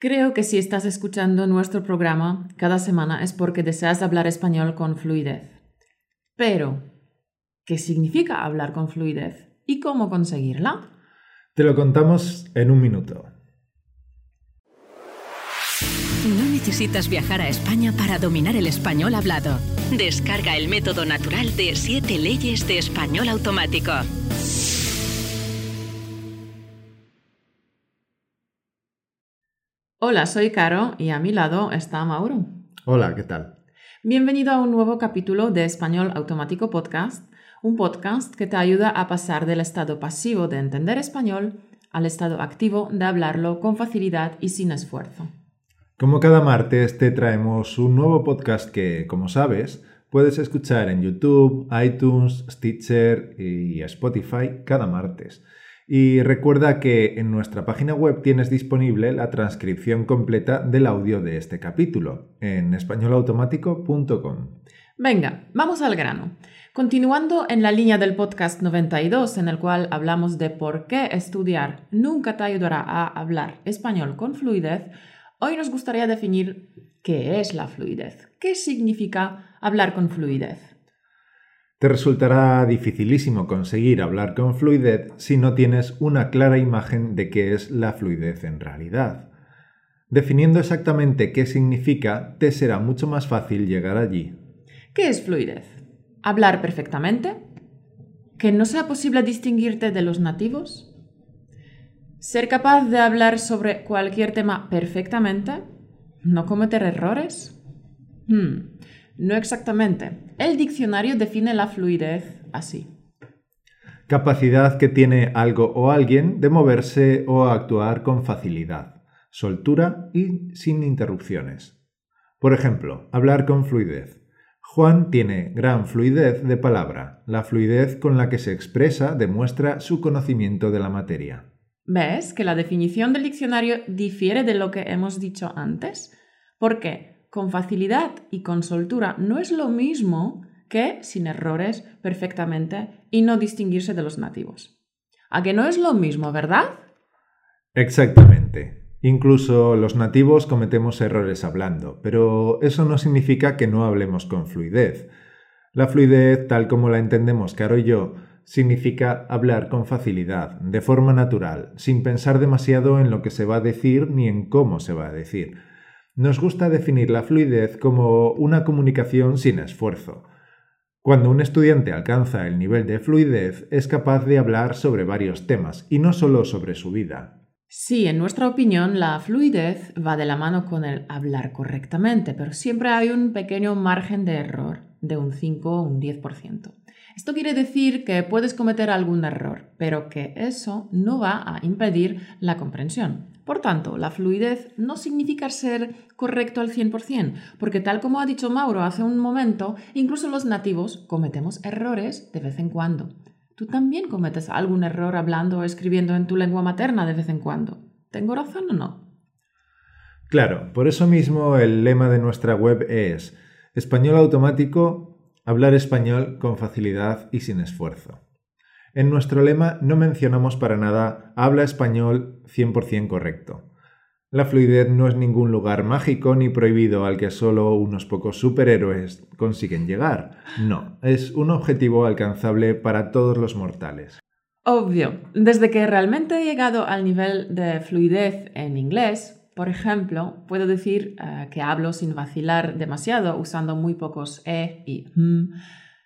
Creo que si estás escuchando nuestro programa cada semana es porque deseas hablar español con fluidez. Pero, ¿qué significa hablar con fluidez y cómo conseguirla? Te lo contamos en un minuto. No necesitas viajar a España para dominar el español hablado. Descarga el método natural de 7 leyes de español automático. Hola, soy Caro y a mi lado está Mauro. Hola, ¿qué tal? Bienvenido a un nuevo capítulo de Español Automático Podcast, un podcast que te ayuda a pasar del estado pasivo de entender español al estado activo de hablarlo con facilidad y sin esfuerzo. Como cada martes te traemos un nuevo podcast que, como sabes, puedes escuchar en YouTube, iTunes, Stitcher y Spotify cada martes. Y recuerda que en nuestra página web tienes disponible la transcripción completa del audio de este capítulo en españolautomático.com. Venga, vamos al grano. Continuando en la línea del podcast 92 en el cual hablamos de por qué estudiar nunca te ayudará a hablar español con fluidez, hoy nos gustaría definir qué es la fluidez, qué significa hablar con fluidez. Te resultará dificilísimo conseguir hablar con fluidez si no tienes una clara imagen de qué es la fluidez en realidad. Definiendo exactamente qué significa, te será mucho más fácil llegar allí. ¿Qué es fluidez? ¿Hablar perfectamente? ¿Que no sea posible distinguirte de los nativos? ¿Ser capaz de hablar sobre cualquier tema perfectamente? ¿No cometer errores? Hmm. No exactamente. El diccionario define la fluidez así. Capacidad que tiene algo o alguien de moverse o actuar con facilidad, soltura y sin interrupciones. Por ejemplo, hablar con fluidez. Juan tiene gran fluidez de palabra. La fluidez con la que se expresa demuestra su conocimiento de la materia. ¿Ves que la definición del diccionario difiere de lo que hemos dicho antes? ¿Por qué? Con facilidad y con soltura no es lo mismo que sin errores perfectamente y no distinguirse de los nativos. ¿A que no es lo mismo, verdad? Exactamente. Incluso los nativos cometemos errores hablando, pero eso no significa que no hablemos con fluidez. La fluidez, tal como la entendemos Caro y yo, significa hablar con facilidad, de forma natural, sin pensar demasiado en lo que se va a decir ni en cómo se va a decir nos gusta definir la fluidez como una comunicación sin esfuerzo. Cuando un estudiante alcanza el nivel de fluidez, es capaz de hablar sobre varios temas y no solo sobre su vida. Sí, en nuestra opinión, la fluidez va de la mano con el hablar correctamente, pero siempre hay un pequeño margen de error, de un 5 o un 10%. Esto quiere decir que puedes cometer algún error, pero que eso no va a impedir la comprensión. Por tanto, la fluidez no significa ser correcto al 100%, porque tal como ha dicho Mauro hace un momento, incluso los nativos cometemos errores de vez en cuando. Tú también cometes algún error hablando o escribiendo en tu lengua materna de vez en cuando. ¿Tengo razón o no? Claro, por eso mismo el lema de nuestra web es español automático, hablar español con facilidad y sin esfuerzo. En nuestro lema no mencionamos para nada habla español 100% correcto. La fluidez no es ningún lugar mágico ni prohibido al que solo unos pocos superhéroes consiguen llegar. No, es un objetivo alcanzable para todos los mortales. Obvio, desde que realmente he llegado al nivel de fluidez en inglés, por ejemplo, puedo decir eh, que hablo sin vacilar demasiado usando muy pocos e y m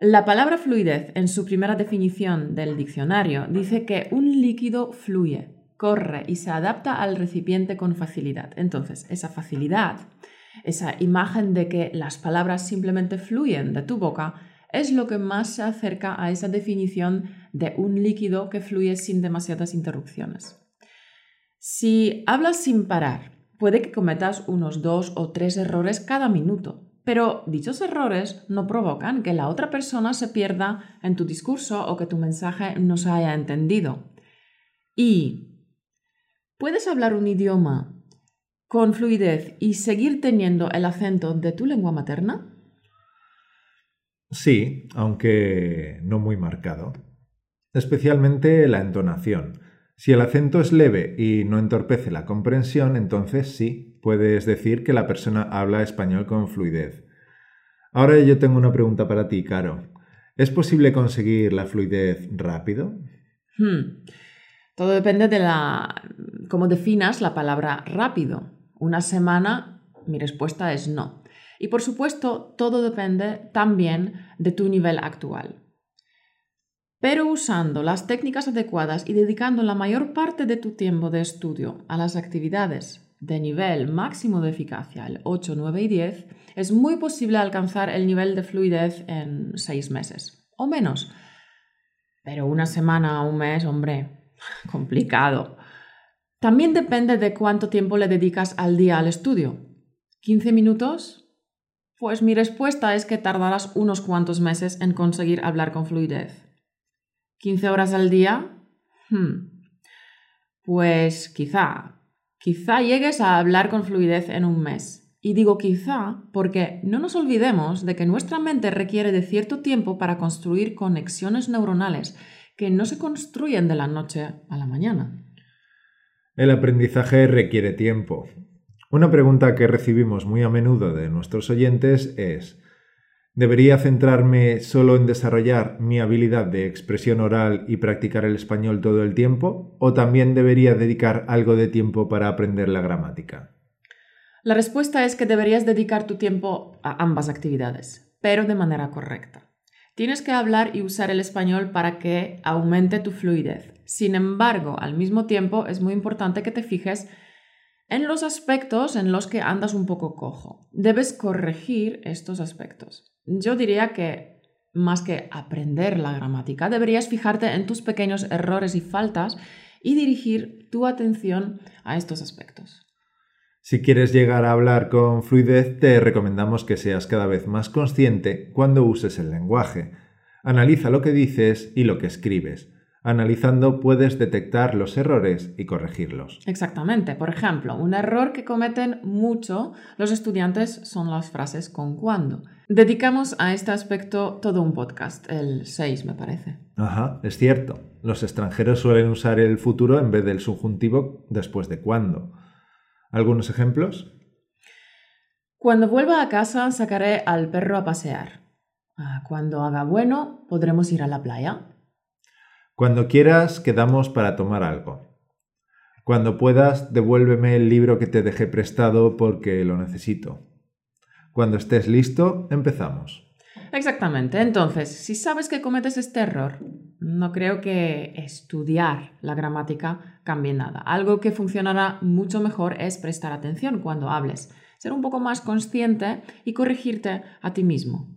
la palabra fluidez en su primera definición del diccionario dice que un líquido fluye, corre y se adapta al recipiente con facilidad. Entonces, esa facilidad, esa imagen de que las palabras simplemente fluyen de tu boca, es lo que más se acerca a esa definición de un líquido que fluye sin demasiadas interrupciones. Si hablas sin parar, puede que cometas unos dos o tres errores cada minuto, pero dichos errores no provocan que la otra persona se pierda en tu discurso o que tu mensaje no se haya entendido. Y puedes hablar un idioma con fluidez y seguir teniendo el acento de tu lengua materna? Sí, aunque no muy marcado. Especialmente la entonación. Si el acento es leve y no entorpece la comprensión, entonces sí, puedes decir que la persona habla español con fluidez. Ahora yo tengo una pregunta para ti, Caro. ¿Es posible conseguir la fluidez rápido? Hmm. Todo depende de la cómo definas la palabra rápido. Una semana, mi respuesta es no. Y por supuesto, todo depende también de tu nivel actual. Pero usando las técnicas adecuadas y dedicando la mayor parte de tu tiempo de estudio a las actividades de nivel máximo de eficacia, el 8, 9 y 10, es muy posible alcanzar el nivel de fluidez en 6 meses o menos. Pero una semana o un mes, hombre, complicado. También depende de cuánto tiempo le dedicas al día al estudio. ¿15 minutos? Pues mi respuesta es que tardarás unos cuantos meses en conseguir hablar con fluidez. ¿15 horas al día? Hmm. Pues quizá, quizá llegues a hablar con fluidez en un mes. Y digo quizá porque no nos olvidemos de que nuestra mente requiere de cierto tiempo para construir conexiones neuronales que no se construyen de la noche a la mañana. El aprendizaje requiere tiempo. Una pregunta que recibimos muy a menudo de nuestros oyentes es ¿Debería centrarme solo en desarrollar mi habilidad de expresión oral y practicar el español todo el tiempo? ¿O también debería dedicar algo de tiempo para aprender la gramática? La respuesta es que deberías dedicar tu tiempo a ambas actividades, pero de manera correcta. Tienes que hablar y usar el español para que aumente tu fluidez. Sin embargo, al mismo tiempo es muy importante que te fijes en los aspectos en los que andas un poco cojo. Debes corregir estos aspectos. Yo diría que más que aprender la gramática, deberías fijarte en tus pequeños errores y faltas y dirigir tu atención a estos aspectos. Si quieres llegar a hablar con fluidez, te recomendamos que seas cada vez más consciente cuando uses el lenguaje. Analiza lo que dices y lo que escribes. Analizando puedes detectar los errores y corregirlos. Exactamente. Por ejemplo, un error que cometen mucho los estudiantes son las frases con cuando. Dedicamos a este aspecto todo un podcast, el 6 me parece. Ajá, es cierto. Los extranjeros suelen usar el futuro en vez del subjuntivo después de cuando. ¿Algunos ejemplos? Cuando vuelva a casa sacaré al perro a pasear. Ah, cuando haga bueno, podremos ir a la playa. Cuando quieras, quedamos para tomar algo. Cuando puedas, devuélveme el libro que te dejé prestado porque lo necesito. Cuando estés listo, empezamos. Exactamente. Entonces, si sabes que cometes este error, no creo que estudiar la gramática cambie nada. Algo que funcionará mucho mejor es prestar atención cuando hables, ser un poco más consciente y corregirte a ti mismo.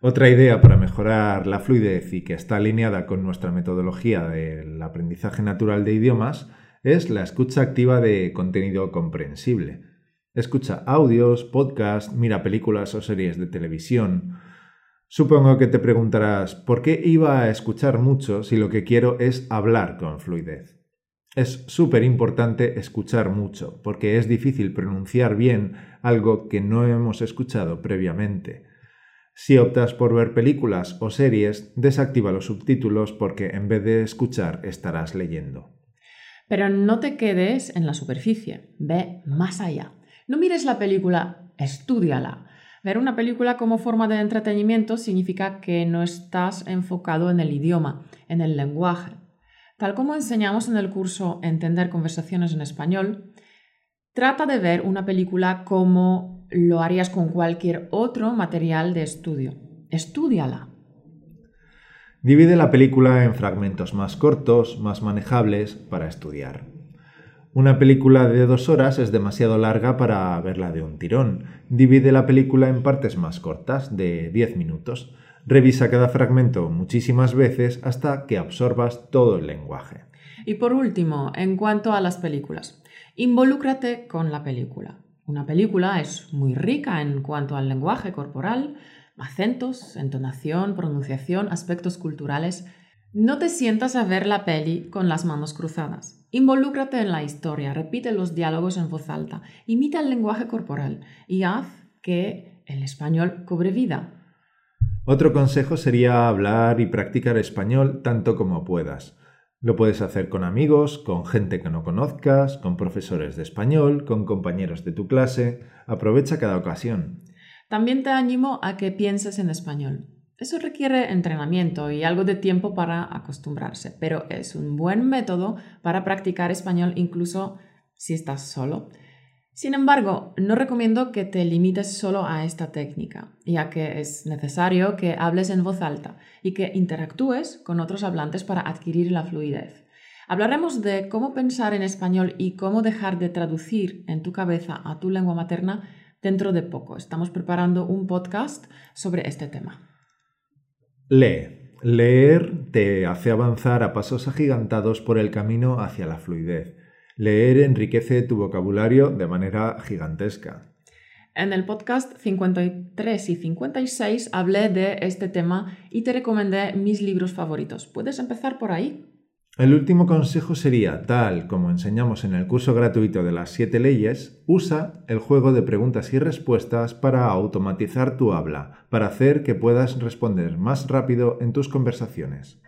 Otra idea para mejorar la fluidez y que está alineada con nuestra metodología del aprendizaje natural de idiomas es la escucha activa de contenido comprensible. Escucha audios, podcasts, mira películas o series de televisión. Supongo que te preguntarás, ¿por qué iba a escuchar mucho si lo que quiero es hablar con fluidez? Es súper importante escuchar mucho, porque es difícil pronunciar bien algo que no hemos escuchado previamente. Si optas por ver películas o series, desactiva los subtítulos porque en vez de escuchar estarás leyendo. Pero no te quedes en la superficie, ve más allá. No mires la película, estudiala. Ver una película como forma de entretenimiento significa que no estás enfocado en el idioma, en el lenguaje. Tal como enseñamos en el curso Entender conversaciones en español, trata de ver una película como lo harías con cualquier otro material de estudio. Estúdiala. Divide la película en fragmentos más cortos, más manejables para estudiar. Una película de dos horas es demasiado larga para verla de un tirón. Divide la película en partes más cortas, de 10 minutos. Revisa cada fragmento muchísimas veces hasta que absorbas todo el lenguaje. Y por último, en cuanto a las películas, involúcrate con la película. Una película es muy rica en cuanto al lenguaje corporal, acentos, entonación, pronunciación, aspectos culturales. No te sientas a ver la peli con las manos cruzadas. Involúcrate en la historia, repite los diálogos en voz alta, imita el lenguaje corporal y haz que el español cobre vida. Otro consejo sería hablar y practicar español tanto como puedas. Lo puedes hacer con amigos, con gente que no conozcas, con profesores de español, con compañeros de tu clase. Aprovecha cada ocasión. También te animo a que pienses en español. Eso requiere entrenamiento y algo de tiempo para acostumbrarse, pero es un buen método para practicar español incluso si estás solo. Sin embargo, no recomiendo que te limites solo a esta técnica, ya que es necesario que hables en voz alta y que interactúes con otros hablantes para adquirir la fluidez. Hablaremos de cómo pensar en español y cómo dejar de traducir en tu cabeza a tu lengua materna dentro de poco. Estamos preparando un podcast sobre este tema. Lee. Leer te hace avanzar a pasos agigantados por el camino hacia la fluidez. Leer enriquece tu vocabulario de manera gigantesca. En el podcast 53 y 56 hablé de este tema y te recomendé mis libros favoritos. ¿Puedes empezar por ahí? El último consejo sería, tal como enseñamos en el curso gratuito de las siete leyes, usa el juego de preguntas y respuestas para automatizar tu habla, para hacer que puedas responder más rápido en tus conversaciones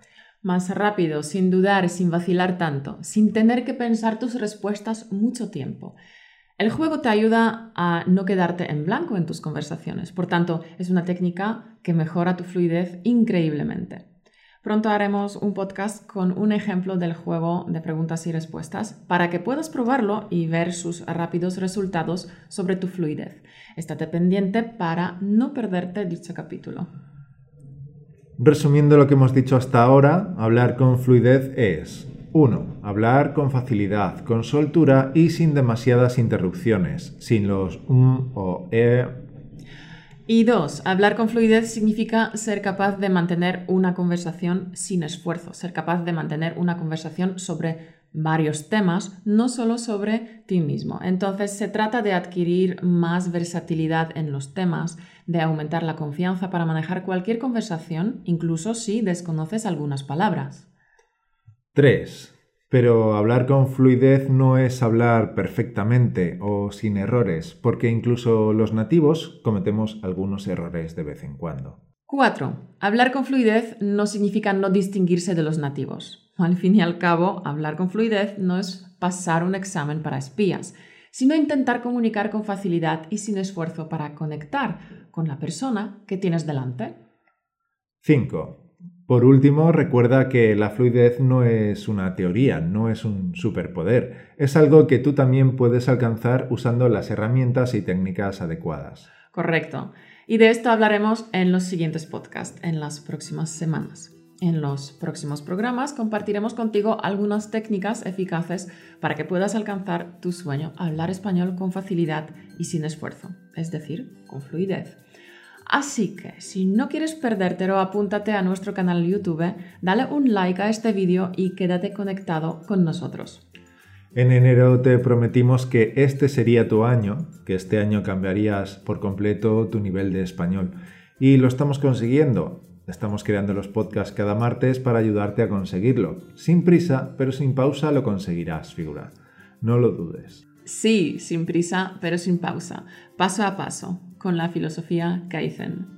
más rápido, sin dudar, sin vacilar tanto, sin tener que pensar tus respuestas mucho tiempo. El juego te ayuda a no quedarte en blanco en tus conversaciones, por tanto, es una técnica que mejora tu fluidez increíblemente. Pronto haremos un podcast con un ejemplo del juego de preguntas y respuestas para que puedas probarlo y ver sus rápidos resultados sobre tu fluidez. Estate pendiente para no perderte dicho capítulo. Resumiendo lo que hemos dicho hasta ahora, hablar con fluidez es 1. Hablar con facilidad, con soltura y sin demasiadas interrupciones, sin los um o e. Y 2. Hablar con fluidez significa ser capaz de mantener una conversación sin esfuerzo, ser capaz de mantener una conversación sobre varios temas, no solo sobre ti mismo. Entonces se trata de adquirir más versatilidad en los temas, de aumentar la confianza para manejar cualquier conversación, incluso si desconoces algunas palabras. 3. Pero hablar con fluidez no es hablar perfectamente o sin errores, porque incluso los nativos cometemos algunos errores de vez en cuando. 4. Hablar con fluidez no significa no distinguirse de los nativos. Al fin y al cabo, hablar con fluidez no es pasar un examen para espías, sino intentar comunicar con facilidad y sin esfuerzo para conectar con la persona que tienes delante. 5. Por último, recuerda que la fluidez no es una teoría, no es un superpoder, es algo que tú también puedes alcanzar usando las herramientas y técnicas adecuadas. Correcto. Y de esto hablaremos en los siguientes podcasts, en las próximas semanas. En los próximos programas compartiremos contigo algunas técnicas eficaces para que puedas alcanzar tu sueño, hablar español con facilidad y sin esfuerzo, es decir, con fluidez. Así que si no quieres perdértelo, apúntate a nuestro canal YouTube, dale un like a este vídeo y quédate conectado con nosotros. En enero te prometimos que este sería tu año, que este año cambiarías por completo tu nivel de español. Y lo estamos consiguiendo. Estamos creando los podcasts cada martes para ayudarte a conseguirlo. Sin prisa, pero sin pausa lo conseguirás, figura. No lo dudes. Sí, sin prisa, pero sin pausa. Paso a paso, con la filosofía Kaizen.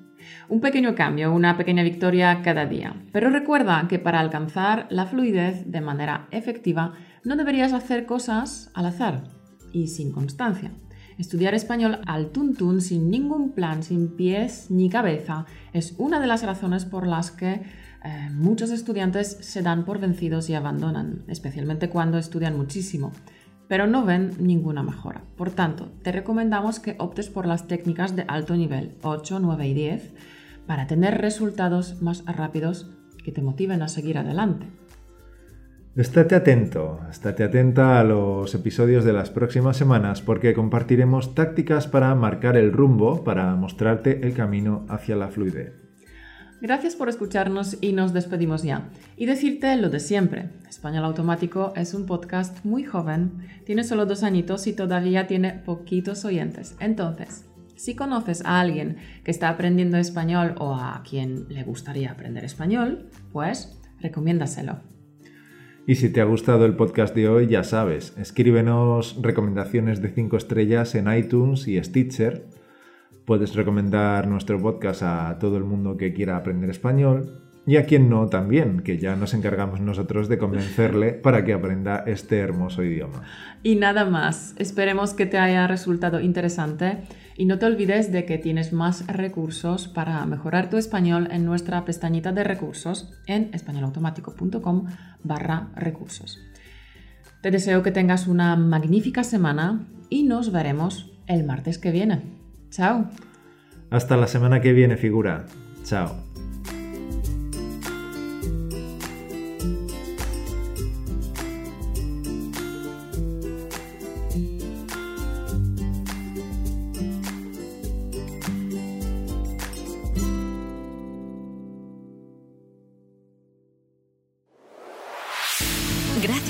Un pequeño cambio, una pequeña victoria cada día. Pero recuerda que para alcanzar la fluidez de manera efectiva no deberías hacer cosas al azar y sin constancia. Estudiar español al tuntún sin ningún plan, sin pies ni cabeza, es una de las razones por las que eh, muchos estudiantes se dan por vencidos y abandonan, especialmente cuando estudian muchísimo, pero no ven ninguna mejora. Por tanto, te recomendamos que optes por las técnicas de alto nivel 8, 9 y 10 para tener resultados más rápidos que te motiven a seguir adelante. Estate atento, estate atenta a los episodios de las próximas semanas porque compartiremos tácticas para marcar el rumbo, para mostrarte el camino hacia la fluidez. Gracias por escucharnos y nos despedimos ya. Y decirte lo de siempre. Español Automático es un podcast muy joven, tiene solo dos añitos y todavía tiene poquitos oyentes. Entonces, si conoces a alguien que está aprendiendo español o a quien le gustaría aprender español, pues recomiéndaselo. Y si te ha gustado el podcast de hoy, ya sabes, escríbenos recomendaciones de 5 estrellas en iTunes y Stitcher. Puedes recomendar nuestro podcast a todo el mundo que quiera aprender español. y a quien no también, que ya nos encargamos nosotros de convencerle para que aprenda este hermoso idioma. Y nada más, esperemos que te haya resultado interesante y no te olvides de que tienes más recursos para mejorar tu español en nuestra pestañita de recursos en españolautomático.com barra recursos. Te deseo que tengas una magnífica semana y nos veremos el martes que viene. Chao. Hasta la semana que viene, figura. Chao.